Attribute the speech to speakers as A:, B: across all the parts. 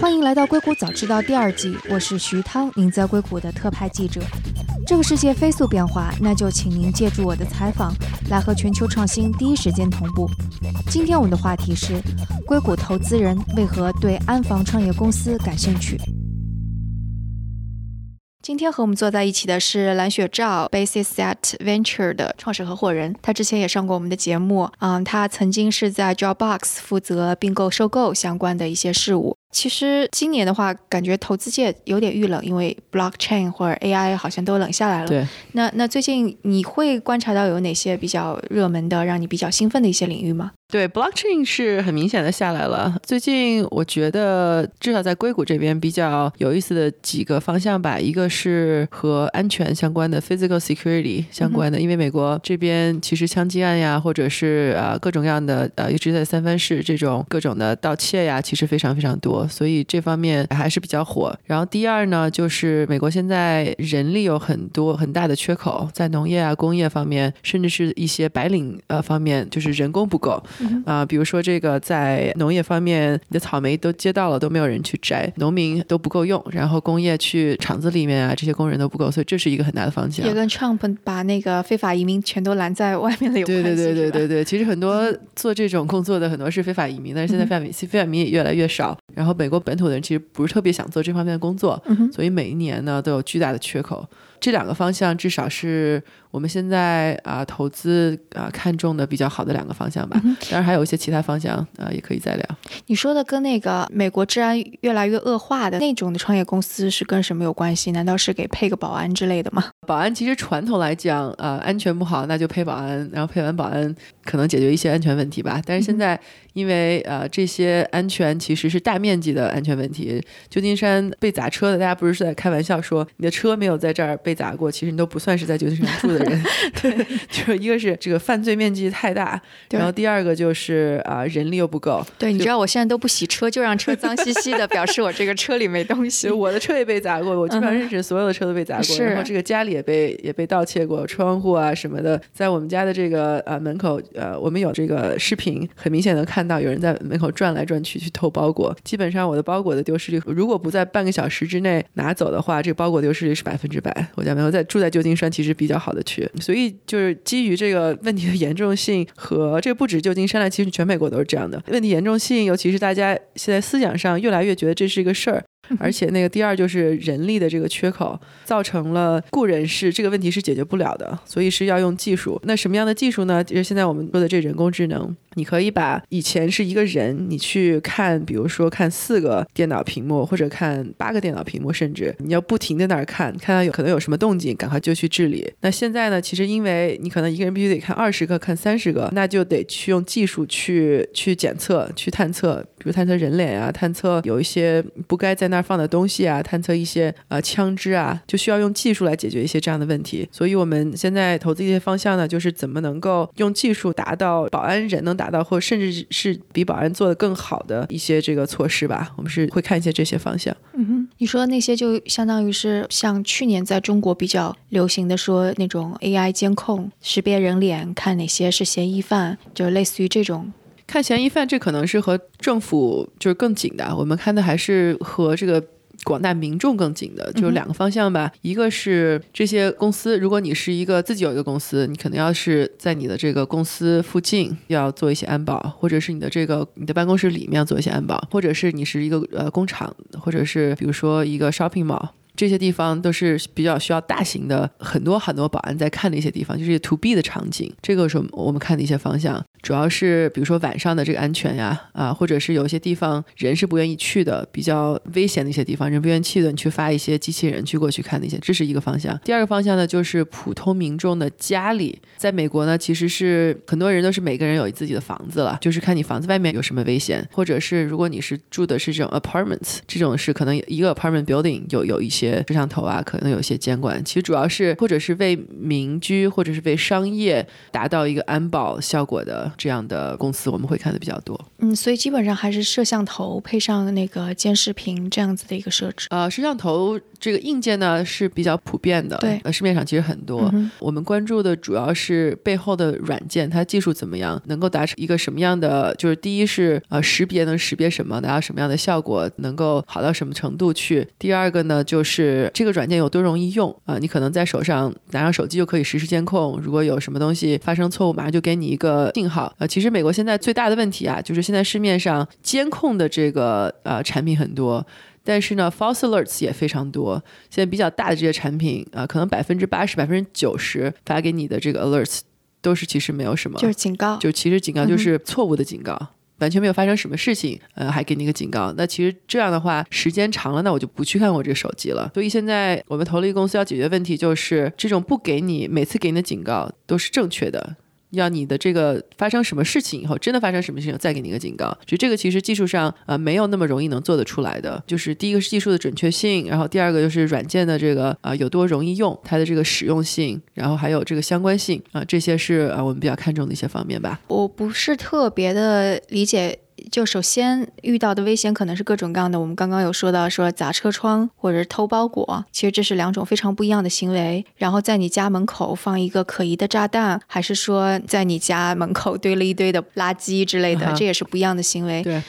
A: 欢迎来到《硅谷早知道》第二季，我是徐涛，您在硅谷的特派记者。这个世界飞速变化，那就请您借助我的采访，来和全球创新第一时间同步。今天我们的话题是：硅谷投资人为何对安防创业公司感兴趣？今天和我们坐在一起的是蓝雪照 Basis Set Venture 的创始合伙人，他之前也上过我们的节目。嗯，他曾经是在 Dropbox 负责并购、收购相关的一些事务。其实今年的话，感觉投资界有点遇冷，因为 Blockchain 或者 AI 好像都冷下来了。
B: 对。
A: 那那最近你会观察到有哪些比较热门的、让你比较兴奋的一些领域吗？
B: 对，blockchain 是很明显的下来了。最近我觉得，至少在硅谷这边比较有意思的几个方向吧，一个是和安全相关的 physical security 相关的，因为美国这边其实枪击案呀，或者是呃各种各样的呃，一直在三藩市这种各种的盗窃呀，其实非常非常多，所以这方面还是比较火。然后第二呢，就是美国现在人力有很多很大的缺口，在农业啊、工业方面，甚至是一些白领呃方面，就是人工不够。啊，比如说这个在农业方面，你的草莓都接到了，都没有人去摘，农民都不够用，然后工业去厂子里面啊，这些工人都不够，所以这是一个很大的方向。
A: 也跟 Trump 把那个非法移民全都拦在外面了有关
B: 系。对对对对对对，其实很多做这种工作的很多是非法移民，但是现在非法非法移民也越来越少，然后美国本土的人其实不是特别想做这方面的工作，所以每一年呢都有巨大的缺口。这两个方向至少是我们现在啊投资啊看中的比较好的两个方向吧。当然还有一些其他方向啊也可以再聊。
A: 你说的跟那个美国治安越来越恶化的那种的创业公司是跟什么有关系？难道是给配个保安之类的吗？
B: 保安其实传统来讲，呃，安全不好那就配保安，然后配完保安可能解决一些安全问题吧。但是现在因为呃这些安全其实是大面积的安全问题。旧金山被砸车的，大家不是在开玩笑说你的车没有在这儿。被砸过，其实你都不算是在旧金山住的人。对，就一个是这个犯罪面积太大，然后第二个就是啊人力又不够。
A: 对，你知道我现在都不洗车，就让车脏兮兮的，表示我这个车里没东西。
B: 我的车也被砸过，我基本上认识所有的车都被砸过，然后这个家里也被也被盗窃过，窗户啊什么的，在我们家的这个呃门口呃，我们有这个视频，很明显能看到有人在门口转来转去去偷包裹。基本上我的包裹的丢失率，如果不在半个小时之内拿走的话，这个包裹丢失率是百分之百。我家没有在住在旧金山，其实比较好的所以就是基于这个问题的严重性和这不止旧金山了，其实全美国都是这样的问题严重性，尤其是大家现在思想上越来越觉得这是一个事儿。而且那个第二就是人力的这个缺口，造成了雇人是这个问题是解决不了的，所以是要用技术。那什么样的技术呢？就是现在我们说的这人工智能，你可以把以前是一个人，你去看，比如说看四个电脑屏幕，或者看八个电脑屏幕，甚至你要不停的那儿看，看到有可能有什么动静，赶快就去治理。那现在呢？其实因为你可能一个人必须得看二十个、看三十个，那就得去用技术去去检测、去探测，比如探测人脸啊，探测有一些不该在那。放的东西啊，探测一些呃枪支啊，就需要用技术来解决一些这样的问题。所以我们现在投资一些方向呢，就是怎么能够用技术达到保安人能达到，或甚至是比保安做的更好的一些这个措施吧。我们是会看一些这些方向。
A: 嗯哼，你说的那些就相当于是像去年在中国比较流行的说那种 AI 监控识别人脸，看哪些是嫌疑犯，就类似于这种。
B: 看嫌疑犯，这可能是和政府就是更紧的。我们看的还是和这个广大民众更紧的，就是两个方向吧。一个是这些公司，如果你是一个自己有一个公司，你可能要是在你的这个公司附近要做一些安保，或者是你的这个你的办公室里面要做一些安保，或者是你是一个呃工厂，或者是比如说一个 shopping mall。这些地方都是比较需要大型的很多很多保安在看的一些地方，就是 to B 的场景。这个是我们看的一些方向，主要是比如说晚上的这个安全呀，啊，或者是有些地方人是不愿意去的，比较危险的一些地方，人不愿意去的，你去发一些机器人去过去看那些，这是一个方向。第二个方向呢，就是普通民众的家里，在美国呢，其实是很多人都是每个人有自己的房子了，就是看你房子外面有什么危险，或者是如果你是住的是这种 apartments，这种是可能一个 apartment building 有有一些。摄像头啊，可能有一些监管，其实主要是或者是为民居，或者是为商业达到一个安保效果的的这样的公司，我们会看的比较多。
A: 嗯，所以基本上还是摄像头配上那个监视屏这样子的一个设置。
B: 呃，摄像头这个硬件呢是比较普遍的，
A: 对，
B: 呃，市面上其实很多。我们关注的主要是背后的软件，它技术怎么样，能够达成一个什么样的，就是第一是呃识别能识别什么，达到什么样的效果，能够好到什么程度去。第二个呢，就是这个软件有多容易用啊，你可能在手上拿上手机就可以实时监控，如果有什么东西发生错误，马上就给你一个信号。呃，其实美国现在最大的问题啊，就是现在市面上监控的这个呃产品很多。但是呢，false alerts 也非常多。现在比较大的这些产品啊，可能百分之八十、百分之九十发给你的这个 alerts 都是其实没有什么，
A: 就是警告，
B: 就其实警告就是错误的警告，完全没有发生什么事情，呃，还给你一个警告。那其实这样的话，时间长了，那我就不去看我这个手机了。所以现在我们投了一个公司要解决问题，就是这种不给你每次给你的警告都是正确的。要你的这个发生什么事情以后，真的发生什么事情，再给你一个警告。就这个其实技术上呃没有那么容易能做得出来的。就是第一个是技术的准确性，然后第二个就是软件的这个啊有多容易用，它的这个使用性，然后还有这个相关性啊，这些是啊我们比较看重的一些方面吧。
A: 我不是特别的理解。就首先遇到的危险可能是各种各样的，我们刚刚有说到说砸车窗或者是偷包裹，其实这是两种非常不一样的行为。然后在你家门口放一个可疑的炸弹，还是说在你家门口堆了一堆的垃圾之类的，这也是不一样的行为。
B: 对，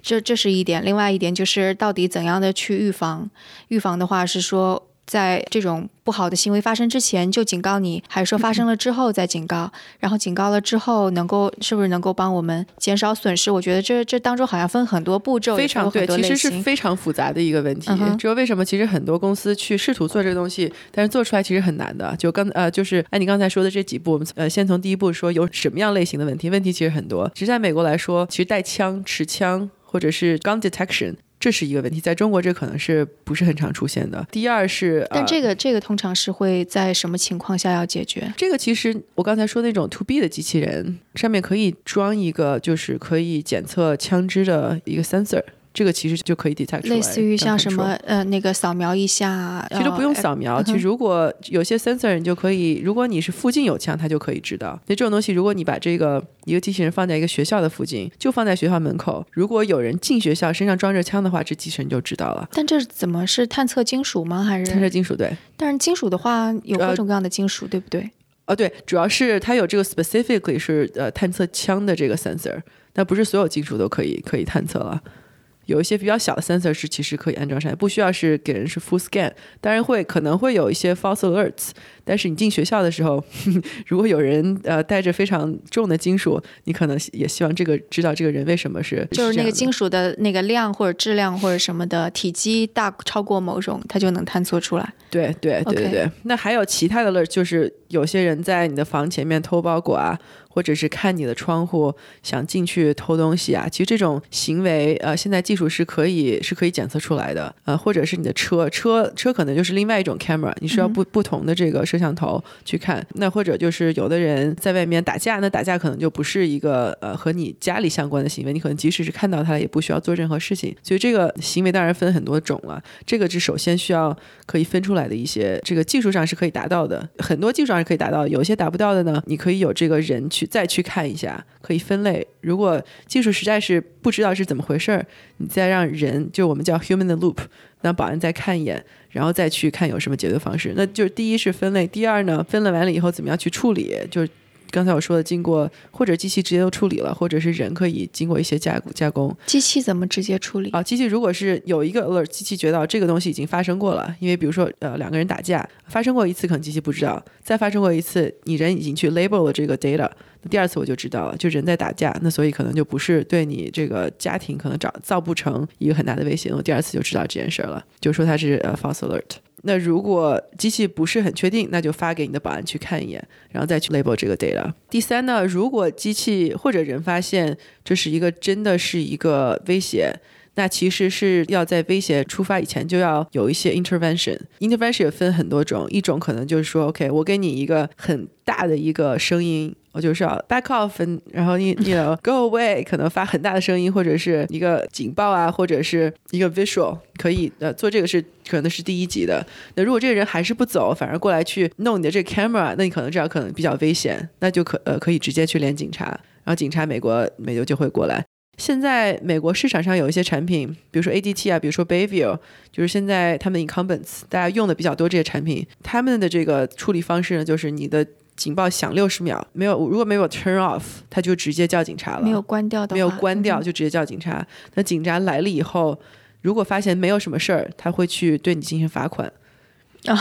A: 这这是一点。另外一点就是到底怎样的去预防？预防的话是说。在这种不好的行为发生之前就警告你，还是说发生了之后再警告？然后警告了之后，能够是不是能够帮我们减少损失？我觉得这这当中好像分很多步骤，
B: 非常对，其实是非常复杂的一个问题。知道为什么？其实很多公司去试图做这个东西，但是做出来其实很难的。就刚呃，就是按你刚才说的这几步，我们呃先从第一步说有什么样类型的问题？问题其实很多。其实在美国来说，其实带枪、持枪或者是 gun detection。这是一个问题，在中国这可能是不是很常出现的。第二是，
A: 但这个这个通常是会在什么情况下要解决？
B: 这个其实我刚才说那种 to B 的机器人上面可以装一个，就是可以检测枪支的一个 sensor。这个其实就可以 detect 出
A: 来，类似于像什么呃那个扫描一下，
B: 其实不用扫描，其实如果有些 sensor 你就可以，如果你是附近有枪，它就可以知道。那这种东西，如果你把这个一个机器人放在一个学校的附近，就放在学校门口，如果有人进学校身上装着枪的话，这机器人就知道了。
A: 但这怎么是探测金属吗？还是
B: 探测金属？对。
A: 但是金属的话有各种各样的金属，对不对？
B: 哦，对，主要是它有这个 specifically 是呃探测枪的这个 sensor，但不是所有金属都可以可以探测了。有一些比较小的 sensor 是其实可以安装上，不需要是给人是 full scan，当然会可能会有一些 false alerts。但是你进学校的时候，如果有人呃带着非常重的金属，你可能也希望这个知道这个人为什么是
A: 就是那个金属的那个量或者质量或者什么的体积大超过某种，它就能探测出来。
B: 对对对对对。那还有其他的 alert，就是有些人在你的房前面偷包裹啊。或者是看你的窗户想进去偷东西啊，其实这种行为，呃，现在技术是可以是可以检测出来的，呃，或者是你的车车车可能就是另外一种 camera，你需要不不同的这个摄像头去看。那或者就是有的人在外面打架，那打架可能就不是一个呃和你家里相关的行为，你可能即使是看到他也不需要做任何事情。所以这个行为当然分很多种了，这个是首先需要可以分出来的一些，这个技术上是可以达到的，很多技术上是可以达到，有些达不到的呢，你可以有这个人去。再去看一下，可以分类。如果技术实在是不知道是怎么回事儿，你再让人，就我们叫 human 的 loop，让保安再看一眼，然后再去看有什么解决方式。那就是第一是分类，第二呢，分类完了以后怎么样去处理？就是。刚才我说的，经过或者机器直接都处理了，或者是人可以经过一些加加工。
A: 机器怎么直接处理？
B: 啊，机器如果是有一个 alert，机器觉得这个东西已经发生过了，因为比如说呃两个人打架发生过一次，可能机器不知道，再发生过一次，你人已经去 label 了这个 data，那第二次我就知道了，就人在打架，那所以可能就不是对你这个家庭可能找造不成一个很大的威胁，我第二次就知道这件事儿了，就说它是呃 false alert。那如果机器不是很确定，那就发给你的保安去看一眼，然后再去 label 这个 data。第三呢，如果机器或者人发现这是一个真的是一个威胁，那其实是要在威胁出发以前就要有一些 intervention。intervention 也分很多种，一种可能就是说，OK，我给你一个很大的一个声音。我就是要 back off，然后你你 go away，可能发很大的声音，或者是一个警报啊，或者是一个 visual，可以呃做这个是可能是第一级的。那如果这个人还是不走，反而过来去弄你的这个 camera，那你可能这样可能比较危险，那就可呃可以直接去连警察，然后警察美国美国就会过来。现在美国市场上有一些产品，比如说 ADT 啊，比如说 Bayview，就是现在他们 incumbents 大家用的比较多这些产品，他们的这个处理方式呢，就是你的。警报响六十秒，没有如果没有 turn off，他就直接叫警察了。
A: 没有关掉的，
B: 没有关掉就直接叫警察。那警察来了以后，如果发现没有什么事儿，他会去对你进行罚款。啊，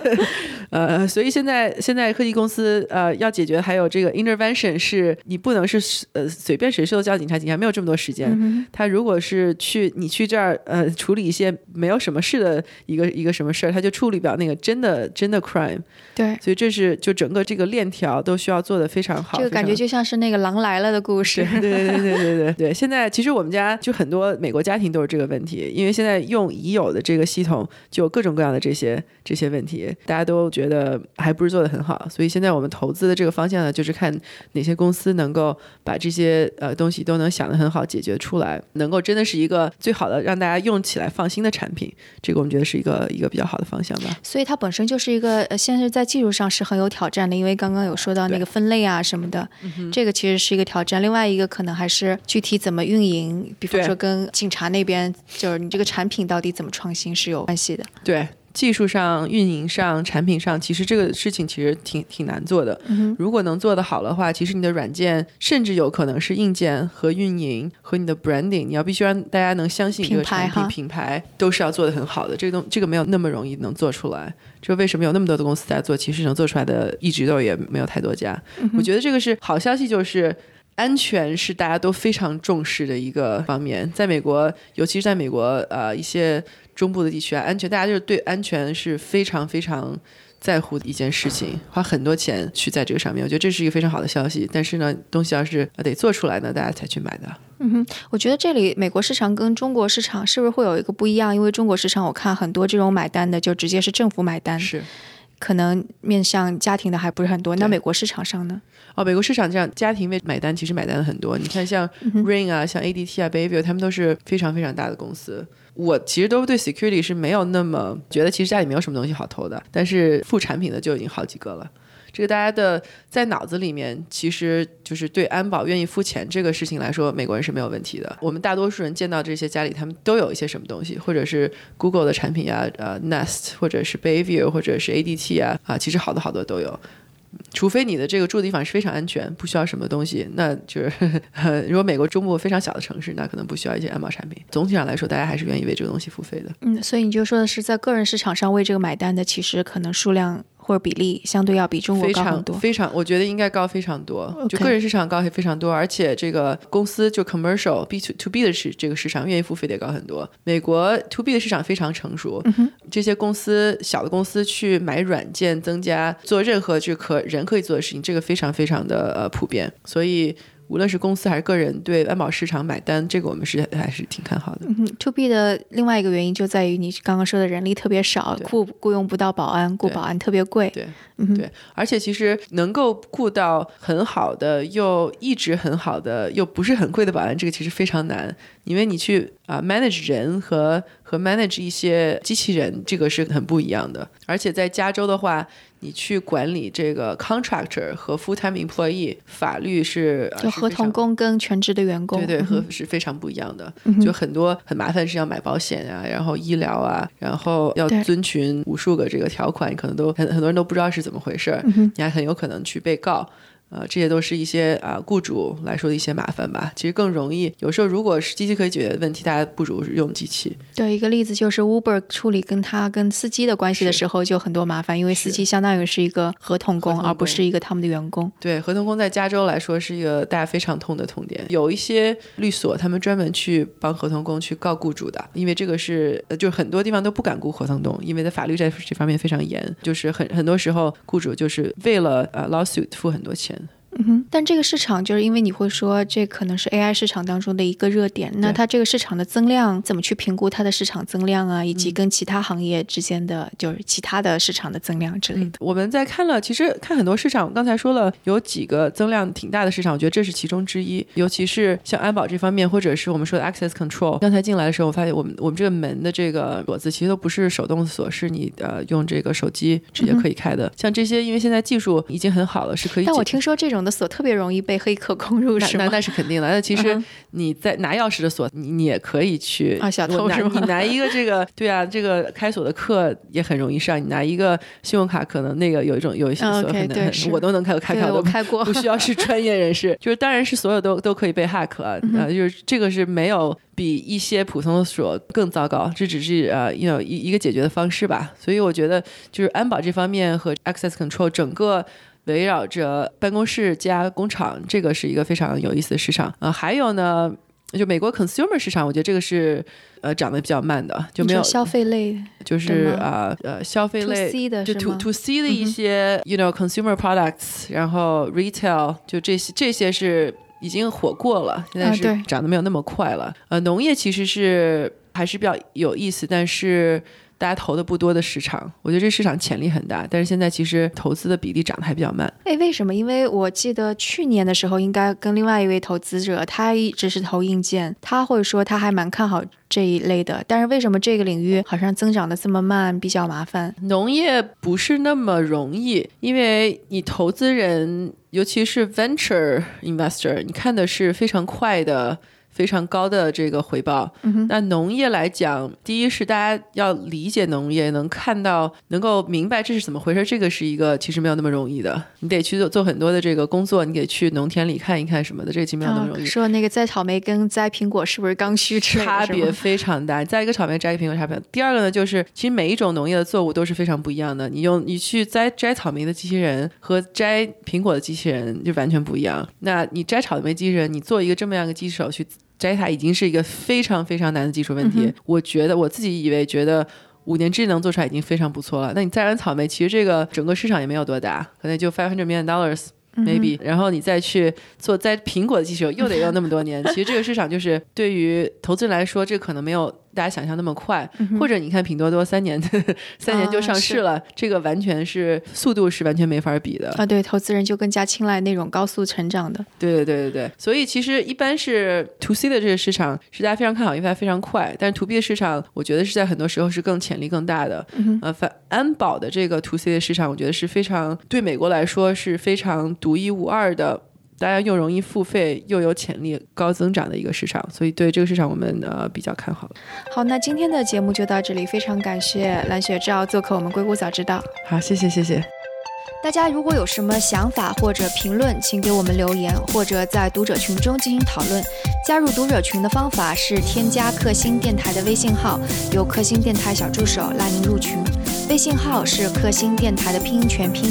B: 呃，所以现在现在科技公司呃要解决还有这个 intervention，是你不能是呃随便谁说叫警察，警察没有这么多时间。他如果是去你去这儿呃处理一些没有什么事的一个一个什么事儿，他就处理不了那个真的真的 crime。
A: 对，
B: 所以这是就整个这个链条都需要做的非常好。
A: 这个感觉就像是那个狼来了的故事。
B: 对对对对对对对。现在其实我们家就很多美国家庭都是这个问题，因为现在用已有的这个系统就有各种各样的这些。这些问题，大家都觉得还不是做的很好，所以现在我们投资的这个方向呢，就是看哪些公司能够把这些呃东西都能想得很好解决出来，能够真的是一个最好的让大家用起来放心的产品，这个我们觉得是一个一个比较好的方向吧。
A: 所以它本身就是一个呃，现在在技术上是很有挑战的，因为刚刚有说到那个分类啊什么的，这个其实是一个挑战。另外一个可能还是具体怎么运营，比方说跟警察那边，就是你这个产品到底怎么创新是有关系的。
B: 对。技术上、运营上、产品上，其实这个事情其实挺挺难做的。如果能做得好的话，其实你的软件甚至有可能是硬件和运营和你的 branding，你要必须让大家能相信这个产品品牌都是要做得很好的。这个东这个没有那么容易能做出来。就为什么有那么多的公司在做？其实能做出来的一直都也没有太多家。我觉得这个是好消息，就是安全是大家都非常重视的一个方面。在美国，尤其是在美国，呃，一些。中部的地区啊，安全，大家就是对安全是非常非常在乎的一件事情，花很多钱去在这个上面，我觉得这是一个非常好的消息。但是呢，东西要是得做出来呢，大家才去买的。
A: 嗯哼，我觉得这里美国市场跟中国市场是不是会有一个不一样？因为中国市场我看很多这种买单的就直接是政府买单，
B: 是
A: 可能面向家庭的还不是很多。那美国市场上呢？
B: 哦，美国市场这样家庭为买单，其实买单的很多。你看像 Rain 啊，像 ADT 啊，Bayview，他们都是非常非常大的公司。我其实都对 security 是没有那么觉得，其实家里没有什么东西好偷的。但是副产品的就已经好几个了。这个大家的在脑子里面，其实就是对安保愿意付钱这个事情来说，美国人是没有问题的。我们大多数人见到这些家里，他们都有一些什么东西，或者是 Google 的产品啊，呃，Nest，或者是 Bayview，或者是 ADT 啊，啊，其实好多好多都有。除非你的这个住的地方是非常安全，不需要什么东西，那就是如果美国中部非常小的城市，那可能不需要一些安保产品。总体上来说，大家还是愿意为这个东西付费的。
A: 嗯，所以你就说的是在个人市场上为这个买单的，其实可能数量。或者比例相对要比中国高很多，
B: 非常，我觉得应该高非常多。就个人市场高非常多，而且这个公司就 commercial B to to B 的市这个市场愿意付费得高很多。美国 to B 的市场非常成熟，这些公司小的公司去买软件增加做任何就可人可以做的事情，这个非常非常的呃普遍，所以。无论是公司还是个人对安保市场买单，这个我们是还是挺看好的。
A: 嗯，to B 的另外一个原因就在于你刚刚说的人力特别少，雇雇佣不到保安，雇保安特别贵。
B: 对，对，而且其实能够雇到很好的又一直很好的又不是很贵的保安，这个其实非常难，因为你去啊 manage 人和和 manage 一些机器人，这个是很不一样的。而且在加州的话。你去管理这个 contractor 和 full time employee，法律是
A: 就合同工跟全职的员工，
B: 对对，和是非常不一样的。就很多很麻烦是要买保险啊，然后医疗啊，然后要遵循无数个这个条款，你可能都很很多人都不知道是怎么回事，你还很有可能去被告。呃，这些都是一些啊，雇主来说的一些麻烦吧。其实更容易，有时候如果是机器可以解决的问题，大家不如用机器。
A: 对，一个例子就是 Uber 处理跟他跟司机的关系的时候就很多麻烦，因为司机相当于是一个合同工，而不是一个他们的员工。
B: 对，合同工在加州来说是一个大家非常痛的痛点。有一些律所他们专门去帮合同工去告雇主的，因为这个是就很多地方都不敢雇合同工，因为在法律在这方面非常严，就是很很多时候雇主就是为了呃 lawsuit 付很多钱。
A: 嗯哼，但这个市场就是因为你会说这可能是 AI 市场当中的一个热点，那它这个市场的增量怎么去评估它的市场增量啊，以及跟其他行业之间的就是其他的市场的增量之类的？
B: 我们在看了，其实看很多市场，刚才说了有几个增量挺大的市场，我觉得这是其中之一。尤其是像安保这方面，或者是我们说的 access control。刚才进来的时候，我发现我们我们这个门的这个锁子其实都不是手动锁，是你呃用这个手机直接可以开的。像这些，因为现在技术已经很好了，是可以。
A: 但我听说这种的锁特别容易被黑客攻入，是
B: 吗？那那是肯定的。那其实你在拿钥匙的锁，你你也可以去
A: 啊，小偷是吗？
B: 你拿一个这个，对啊，这个开锁的课也很容易上。你拿一个信用卡，可能那个有一种有一些锁很难，我都能开，开开
A: 我开过，
B: 不需要是专业人士。就是当然是所有都都可以被 hack 啊，就是这个是没有比一些普通的锁更糟糕，这只是呃，you know 一一个解决的方式吧。所以我觉得就是安保这方面和 access control 整个。围绕着办公室加工厂，这个是一个非常有意思的市场呃，还有呢，就美国 consumer 市场，我觉得这个是呃涨得比较慢的，就没有
A: 消费类，
B: 就是啊呃消费类
A: 的，
B: 就 to to C 的一些 you know consumer products，然后 retail 就这些这些是已经火过了，现在是涨得没有那么快了。呃，农业其实是还是比较有意思，但是。大家投的不多的市场，我觉得这市场潜力很大，但是现在其实投资的比例涨得还比较慢。
A: 哎，为什么？因为我记得去年的时候，应该跟另外一位投资者，他一直是投硬件，他会说他还蛮看好这一类的。但是为什么这个领域好像增长的这么慢，比较麻烦？
B: 农业不是那么容易，因为你投资人，尤其是 venture investor，你看的是非常快的。非常高的这个回报。那农业来讲，第一是大家要理解农业，能看到、能够明白这是怎么回事，这个是一个其实没有那么容易的。你得去做做很多的这个工作，你得去农田里看一看什么的，这个其实没有那么容易。
A: 说那个摘草莓跟摘苹果是不是刚需？
B: 差别非常大。摘一个草莓，摘一个苹果，差别。第二个呢，就是其实每一种农业的作物都是非常不一样的。你用你去摘摘草莓的机器人和摘苹果的机器人就完全不一样。那你摘草莓机器人，你做一个这么样一个机手去。摘塔已经是一个非常非常难的技术问题，我觉得我自己以为觉得五年之内能做出来已经非常不错了。那你摘完草莓，其实这个整个市场也没有多大，可能就 five hundred million dollars maybe，然后你再去做摘苹果的技术，又得要那么多年。其实这个市场就是对于投资人来说，这可能没有。大家想象那么快，或者你看拼多多三年 三年就上市了，这个完全是速度是完全没法比的
A: 啊！对，投资人就更加青睐那种高速成长的。
B: 对对对对对，所以其实一般是 to C 的这个市场是大家非常看好，因为它非常快。但是 to B 的市场，我觉得是在很多时候是更潜力更大的。呃，反安保的这个 to C 的市场，我觉得是非常对美国来说是非常独一无二的。大家又容易付费，又有潜力高增长的一个市场，所以对这个市场我们呃比较看好。
A: 好，那今天的节目就到这里，非常感谢蓝雪照做客我们硅谷早知道。
B: 好，谢谢谢谢。
A: 大家如果有什么想法或者评论，请给我们留言，或者在读者群中进行讨论。加入读者群的方法是添加克星电台的微信号，由克星电台小助手拉您入群。微信号是克星电台的拼音全拼。